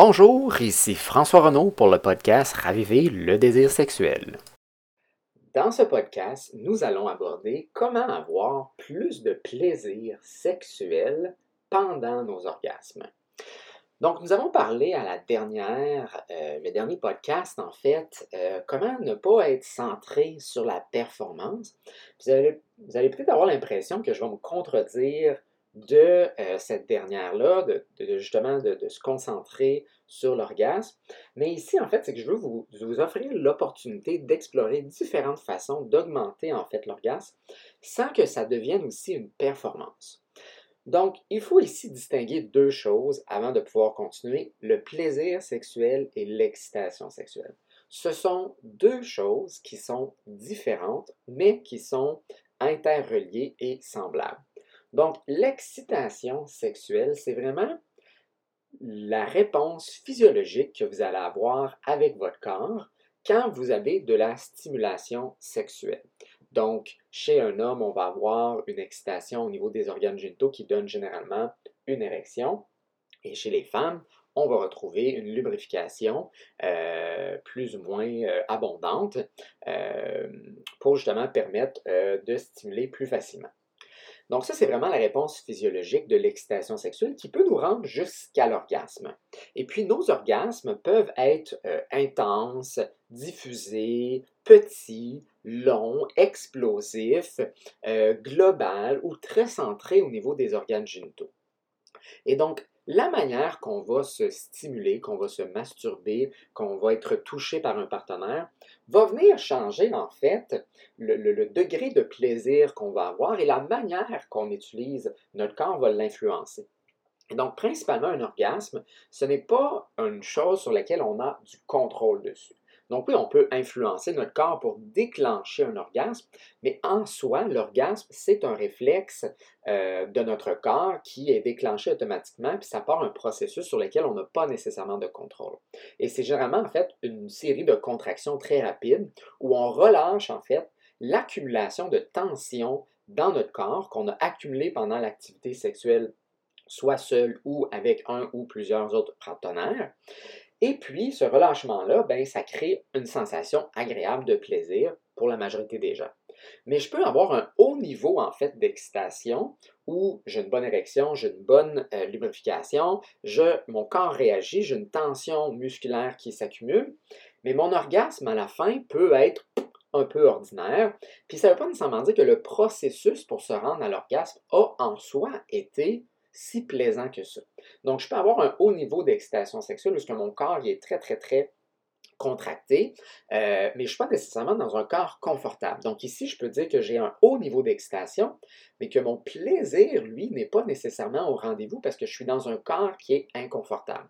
Bonjour, ici François Renaud pour le podcast Raviver le désir sexuel. Dans ce podcast, nous allons aborder comment avoir plus de plaisir sexuel pendant nos orgasmes. Donc, nous avons parlé à la dernière, euh, le dernier podcast, en fait, euh, comment ne pas être centré sur la performance. Vous allez, allez peut-être avoir l'impression que je vais me contredire de euh, cette dernière-là, de, justement de, se concentrer sur l'orgasme. Mais ici, en fait, c'est que je veux vous, vous offrir l'opportunité d'explorer différentes façons d'augmenter en fait l'orgasme sans que ça devienne aussi une performance. Donc, il faut ici distinguer deux choses avant de pouvoir continuer, le plaisir sexuel et l'excitation sexuelle. Ce sont deux choses qui sont différentes, mais qui sont interreliées et semblables. Donc, l'excitation sexuelle, c'est vraiment la réponse physiologique que vous allez avoir avec votre corps quand vous avez de la stimulation sexuelle. Donc, chez un homme, on va avoir une excitation au niveau des organes génitaux qui donne généralement une érection. Et chez les femmes, on va retrouver une lubrification euh, plus ou moins euh, abondante euh, pour justement permettre de stimuler plus facilement. Donc ça, c'est vraiment la réponse physiologique de l'excitation sexuelle qui peut nous rendre jusqu'à l'orgasme. Et puis nos orgasmes peuvent être euh, intenses, diffusés, petits, longs, explosifs, euh, global ou très centrés au niveau des organes génitaux. Et donc, la manière qu'on va se stimuler, qu'on va se masturber, qu'on va être touché par un partenaire, va venir changer en fait le, degré de plaisir qu'on va avoir et la manière qu'on utilise notre corps va l'influencer. Donc, principalement, un orgasme, ce n'est pas une chose sur laquelle on a du contrôle dessus. Donc oui, on peut influencer notre corps pour déclencher un orgasme, mais en soi, l'orgasme, c'est un réflexe euh, de notre corps qui est déclenché automatiquement, puis ça part un processus sur lequel on n'a pas nécessairement de contrôle. Et c'est généralement en fait une série de contractions très rapides où on relâche en fait l'accumulation de tension dans notre corps qu'on a accumulé pendant l'activité sexuelle soit seul ou avec un ou plusieurs autres partenaires. Et puis, ce relâchement-là, ben, ça crée une sensation agréable de plaisir pour la majorité des gens. Mais je peux avoir un haut niveau, en fait, d'excitation où j'ai une bonne érection, j'ai une bonne euh, lubrification, mon corps réagit, j'ai une tension musculaire qui s'accumule, mais mon orgasme à la fin peut être un peu ordinaire. Puis ça ne veut pas nécessairement dire que le processus pour se rendre à l'orgasme a en soi été si plaisant que ça. Donc, je peux avoir un haut niveau d'excitation sexuelle puisque mon corps est très, très, très contracté, euh, mais je ne suis pas nécessairement dans un corps confortable. Donc ici, je peux dire que j'ai un haut niveau d'excitation, mais que mon plaisir, lui, n'est pas nécessairement au rendez-vous parce que je suis dans un corps qui est inconfortable.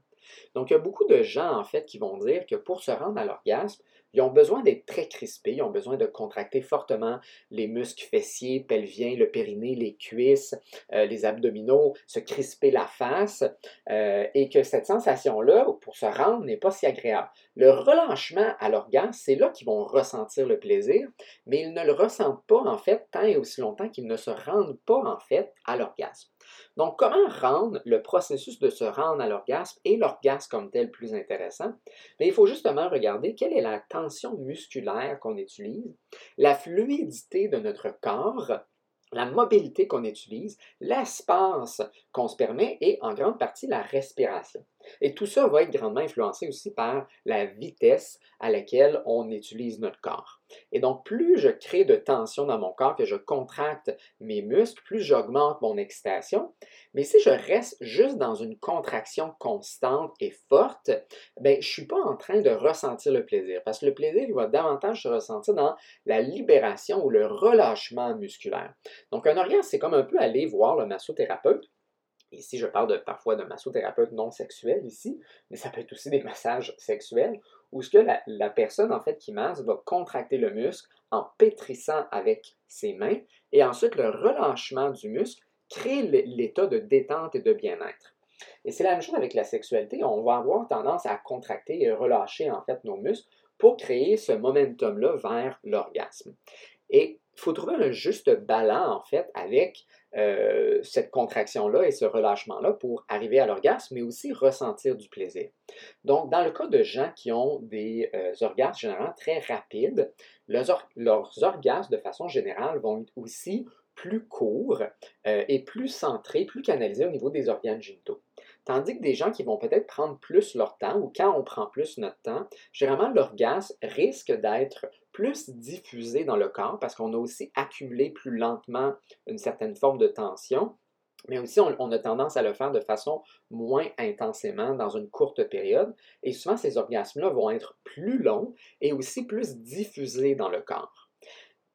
Donc il y a beaucoup de gens, en fait, qui vont dire que pour se rendre à l'orgasme, ils ont besoin d'être très crispés, ils ont besoin de contracter fortement les muscles fessiers, pelviens, le périnée, les cuisses, euh, les abdominaux, se crisper la face, euh, et que cette sensation-là, pour se rendre, n'est pas si agréable. Le relâchement à l'orgasme, c'est là qu'ils vont ressentir le plaisir, mais ils ne le ressentent pas en fait tant et aussi longtemps qu'ils ne se rendent pas en fait à l'orgasme. Donc, comment rendre le processus de se rendre à l'orgasme et l'orgasme comme tel plus intéressant? Il faut justement regarder quelle est la tension musculaire qu'on utilise, la fluidité de notre corps, la mobilité qu'on utilise, l'espace qu'on se permet et en grande partie la respiration. Et tout ça va être grandement influencé aussi par la vitesse à laquelle on utilise notre corps. Et donc, plus je crée de tension dans mon corps, que je contracte mes muscles, plus j'augmente mon excitation. Mais si je reste juste dans une contraction constante et forte, ben, je ne suis pas en train de ressentir le plaisir. Parce que le plaisir, il va davantage se ressentir dans la libération ou le relâchement musculaire. Donc, un orgasme, c'est comme un peu aller voir le massothérapeute Ici, je parle de, parfois de massothérapeute non sexuel ici, mais ça peut être aussi des massages sexuels, où ce que la, personne en fait qui masse va contracter le muscle en pétrissant avec ses mains, et ensuite le relâchement du muscle crée l'état de détente et de bien-être. Et c'est la même chose avec la sexualité, on va avoir tendance à contracter et relâcher en fait nos muscles pour créer ce momentum-là vers l'orgasme. Et il faut trouver un juste balance, en fait, avec euh, cette contraction-là et ce relâchement-là pour arriver à l'orgasme, mais aussi ressentir du plaisir. Donc, dans le cas de gens qui ont des euh, orgasmes généralement très rapides, leurs, leurs, orgasmes, de façon générale, vont être aussi plus courts euh, et plus centrés, plus canalisés au niveau des organes génitaux. Tandis que des gens qui vont peut-être prendre plus leur temps, ou quand on prend plus notre temps, généralement l'orgasme risque d'être plus diffusé dans le corps parce qu'on a aussi accumulé plus lentement une certaine forme de tension. Mais aussi, on, a tendance à le faire de façon moins intensément dans une courte période. Et souvent, ces orgasmes-là vont être plus longs et aussi plus diffusés dans le corps.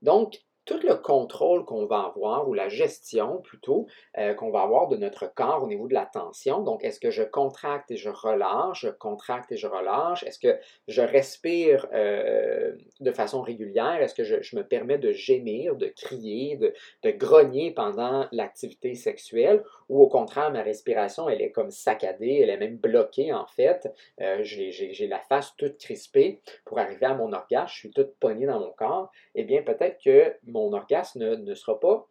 Donc, tout le contrôle qu'on va avoir, ou la gestion plutôt, euh, qu'on va avoir de notre corps au niveau de la tension. Donc, est-ce que je contracte et je relâche, je contracte et je relâche? Est-ce que je respire euh, de façon régulière? Est-ce que je, me permets de gémir, de crier, de, grogner pendant l'activité sexuelle? Ou au contraire, ma respiration, elle est comme saccadée, elle est même bloquée en fait. Euh, j'ai la face toute crispée pour arriver à mon orgasme, je suis toute poignée dans mon corps. Eh bien, peut-être que mon orgasme ne, sera pas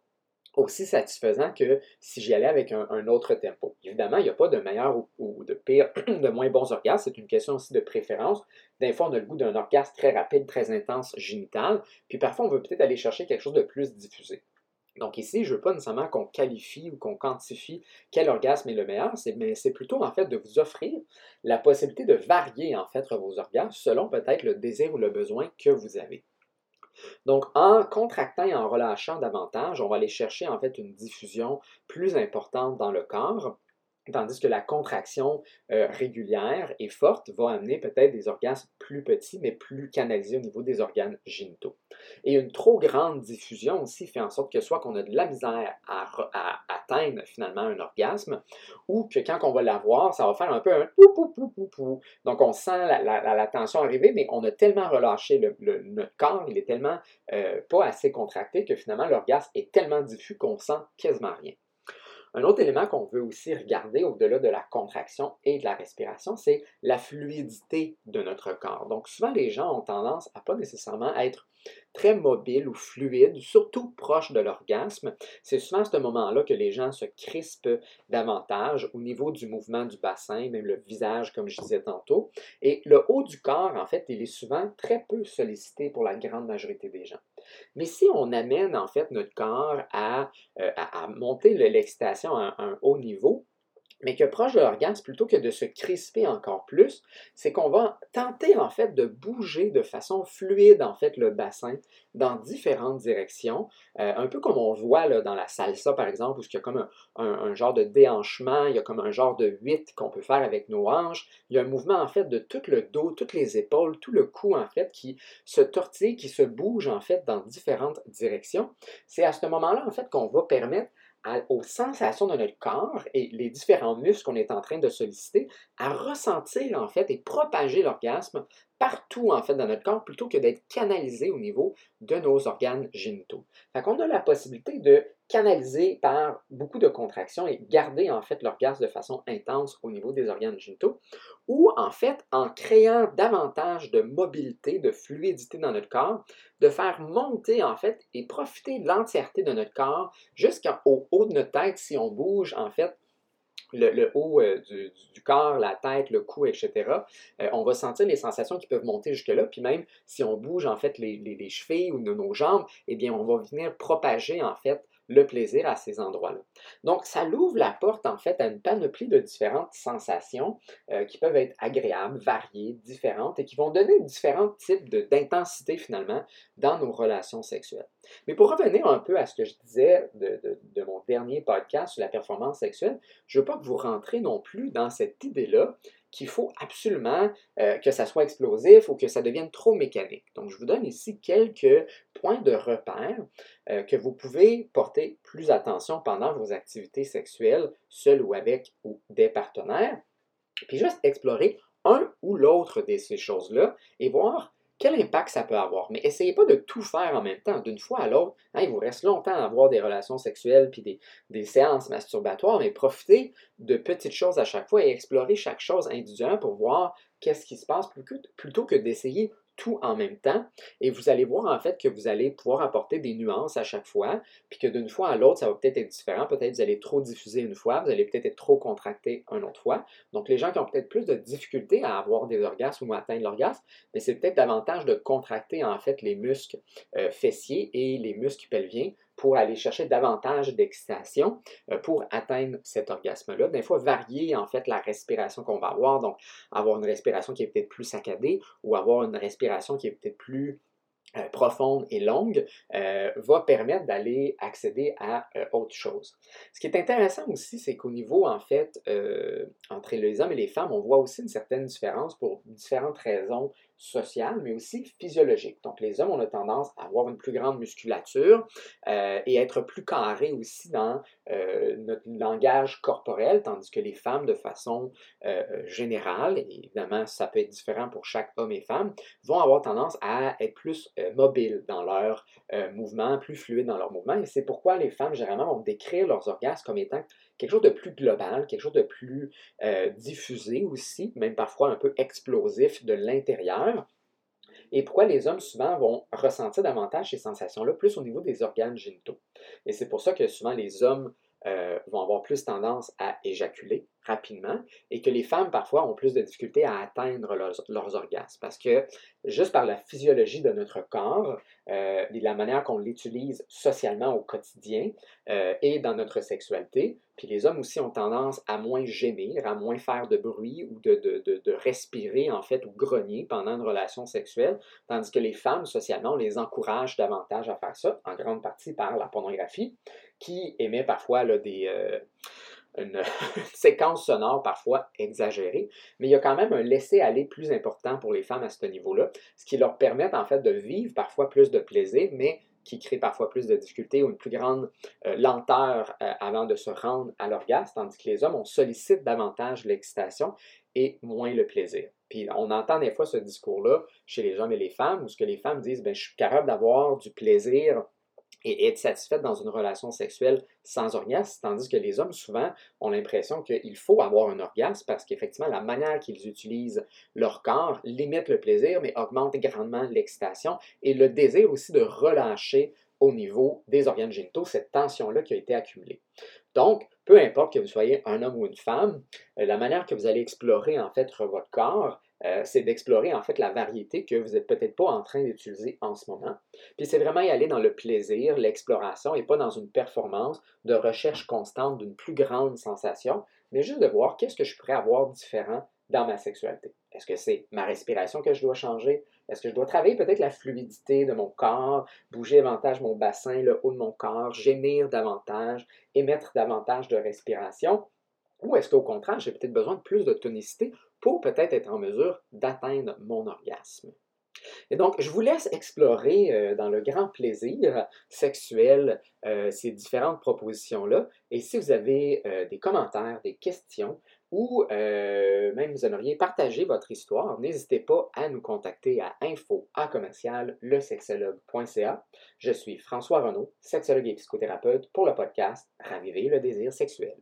aussi satisfaisant que si j'y allais avec un, autre tempo. Évidemment, il n'y a pas de meilleur ou, de pire, de moins bons orgasmes, c'est une question aussi de préférence. Des fois, on a le goût d'un orgasme très rapide, très intense, génital, puis parfois, on veut peut-être aller chercher quelque chose de plus diffusé. Donc ici, je ne veux pas nécessairement qu'on qualifie ou qu'on quantifie quel orgasme est le meilleur, mais c'est plutôt en fait de vous offrir la possibilité de varier en fait vos orgasmes selon peut-être le désir ou le besoin que vous avez. Donc, en contractant et en relâchant davantage, on va aller chercher en fait une diffusion plus importante dans le corps. Tandis que la contraction euh, régulière et forte va amener peut-être des orgasmes plus petits, mais plus canalisés au niveau des organes génitaux. Et une trop grande diffusion aussi fait en sorte que soit qu'on a de la misère à, atteindre finalement un orgasme, ou que quand on va l'avoir, ça va faire un peu un pou pou pou pou pou. Donc on sent la, tension arriver, mais on a tellement relâché le, notre corps, il est tellement euh, pas assez contracté que finalement l'orgasme est tellement diffus qu'on sent quasiment rien. Un autre élément qu'on veut aussi regarder au-delà de la contraction et de la respiration, c'est la fluidité de notre corps. Donc souvent, les gens ont tendance à pas nécessairement être très mobile ou fluide, surtout proche de l'orgasme. C'est souvent à ce moment-là que les gens se crispent davantage au niveau du mouvement du bassin, même le visage, comme je disais tantôt. Et le haut du corps, en fait, il est souvent très peu sollicité pour la grande majorité des gens. Mais si on amène, en fait, notre corps à, euh, monter l'excitation à un haut niveau, mais que proche de l'orgasme, plutôt que de se crisper encore plus, c'est qu'on va tenter en fait de bouger de façon fluide en fait le bassin dans différentes directions, euh, un peu comme on voit là, dans la salsa par exemple, où il y a comme un, genre de déhanchement, il y a comme un genre de huit qu'on peut faire avec nos hanches, il y a un mouvement en fait de tout le dos, toutes les épaules, tout le cou en fait qui se tortille, qui se bouge en fait dans différentes directions. C'est à ce moment-là en fait qu'on va permettre aux sensations de notre corps et les différents muscles qu'on est en train de solliciter à ressentir en fait et propager l'orgasme partout en dans notre corps plutôt que d'être canalisé au niveau de nos organes génitaux. Fait qu'on a la possibilité de canaliser par beaucoup de contractions et garder en fait l'orgasme de façon intense au niveau des organes génitaux ou en fait en créant davantage de mobilité, de fluidité dans notre corps, de faire monter en fait et profiter de l'entièreté de notre corps jusqu'au haut de notre tête si on bouge en fait le, haut euh, du, corps, la tête, le cou, etc., euh, on va sentir les sensations qui peuvent monter jusque-là. Puis même si on bouge en fait les, les, les chevilles ou nos jambes, eh bien, on va venir propager en fait le plaisir à ces endroits-là. Donc, ça l'ouvre la porte, en fait, à une panoplie de différentes sensations euh, qui peuvent être agréables, variées, différentes et qui vont donner différents types d'intensité, finalement, dans nos relations sexuelles. Mais pour revenir un peu à ce que je disais de, mon dernier podcast sur la performance sexuelle, je ne veux pas que vous rentrez non plus dans cette idée-là qu'il faut absolument euh, que ça soit explosif ou que ça devienne trop mécanique. Donc, je vous donne ici quelques de repère euh, que vous pouvez porter plus attention pendant vos activités sexuelles, seules ou avec ou des partenaires. Puis juste explorer un ou l'autre de ces choses-là et voir quel impact ça peut avoir. Mais essayez pas de tout faire en même temps, d'une fois à l'autre. Hein, il vous reste longtemps à avoir des relations sexuelles puis des, séances masturbatoires, mais profitez de petites choses à chaque fois et explorez chaque chose individuellement pour voir qu'est-ce qui se passe plutôt que d'essayer tout en même temps et vous allez voir en fait que vous allez pouvoir apporter des nuances à chaque fois, puis que d'une fois à l'autre, ça va peut-être être différent. Peut-être vous allez trop diffuser une fois, vous allez peut-être être trop contracté une autre fois. Donc les gens qui ont peut-être plus de difficultés à avoir des orgasmes ou à atteindre l'orgasme, mais c'est peut-être davantage de contracter en fait les muscles euh, fessiers et les muscles pelviens pour aller chercher davantage d'excitation euh, pour atteindre cet orgasme-là. Des fois, varier en fait la respiration qu'on va avoir, donc avoir une respiration qui est peut-être plus saccadée ou avoir une respiration qui est peut-être plus euh, profonde et longue euh, va permettre d'aller accéder à autre chose. Ce qui est intéressant aussi, c'est qu'au niveau, en fait, entre les hommes et les femmes, on voit aussi une certaine différence pour différentes raisons sociale, mais aussi physiologique. Donc, les hommes, on a tendance à avoir une plus grande musculature euh, et être plus carrés aussi dans euh, notre langage corporel, tandis que les femmes, de façon euh, générale, et évidemment, ça peut être différent pour chaque homme et femme, vont avoir tendance à être plus mobiles dans leurs mouvements, plus fluides dans leurs mouvements. Et c'est pourquoi les femmes, généralement, vont décrire leurs orgasmes comme étant quelque chose de plus global, quelque chose de plus euh, diffusé aussi, même parfois un peu explosif de l'intérieur. Et pourquoi les hommes souvent vont ressentir davantage ces sensations-là, plus au niveau des organes génitaux. Et c'est pour ça que souvent les hommes euh, vont avoir plus tendance à éjaculer rapidement et que les femmes parfois ont plus de difficultés à atteindre leurs, orgasmes. Parce que juste par la physiologie de notre corps euh, et la manière qu'on l'utilise socialement au quotidien euh, et dans notre sexualité, puis les hommes aussi ont tendance à moins gémir, à moins faire de bruit ou de, de, respirer en fait ou grogner pendant une relation sexuelle, tandis que les femmes socialement on les encourage davantage à faire ça, en grande partie par la pornographie, qui émet parfois des, euh, une, séquence sonore parfois exagérée, mais il y a quand même un laisser-aller plus important pour les femmes à ce niveau-là, ce qui leur permet en fait de vivre parfois plus de plaisir, mais qui crée parfois plus de difficultés ou une plus grande euh, lenteur euh, avant de se rendre à l'orgasme, tandis que les hommes, on sollicite davantage l'excitation et moins le plaisir. Puis on entend des fois ce discours-là chez les hommes et les femmes, où ce que les femmes disent, ben, je suis capable d'avoir du plaisir et être satisfaite dans une relation sexuelle sans orgasme, tandis que les hommes, souvent, ont l'impression qu'il faut avoir un orgasme parce qu'effectivement, la manière qu'ils utilisent leur corps limite le plaisir, mais augmente grandement l'excitation et le désir aussi de relâcher au niveau des organes génitaux cette tension-là qui a été accumulée. Donc, peu importe que vous soyez un homme ou une femme, euh, la manière que vous allez explorer en fait votre corps, euh, c'est d'explorer en fait la variété que vous n'êtes peut-être pas en train d'utiliser en ce moment. Puis c'est vraiment y aller dans le plaisir, l'exploration et pas dans une performance de recherche constante d'une plus grande sensation, mais juste de voir qu'est-ce que je pourrais avoir différent dans ma sexualité. Est-ce que c'est ma respiration que je dois changer? Est-ce que je dois travailler peut-être la fluidité de mon corps, bouger davantage mon bassin, le haut de mon corps, gémir davantage, émettre davantage de respiration? Ou est-ce qu'au contraire, j'ai peut-être besoin de plus de tonicité pour peut-être être en mesure d'atteindre mon orgasme? Et donc, je vous laisse explorer euh, dans le grand plaisir sexuel euh, ces différentes propositions-là. Et si vous avez euh, des commentaires, des questions, ou même vous aimeriez partager votre histoire, n'hésitez pas à nous contacter à info Je suis François Renaud, sexologue et psychothérapeute pour le podcast Raviver le désir sexuel.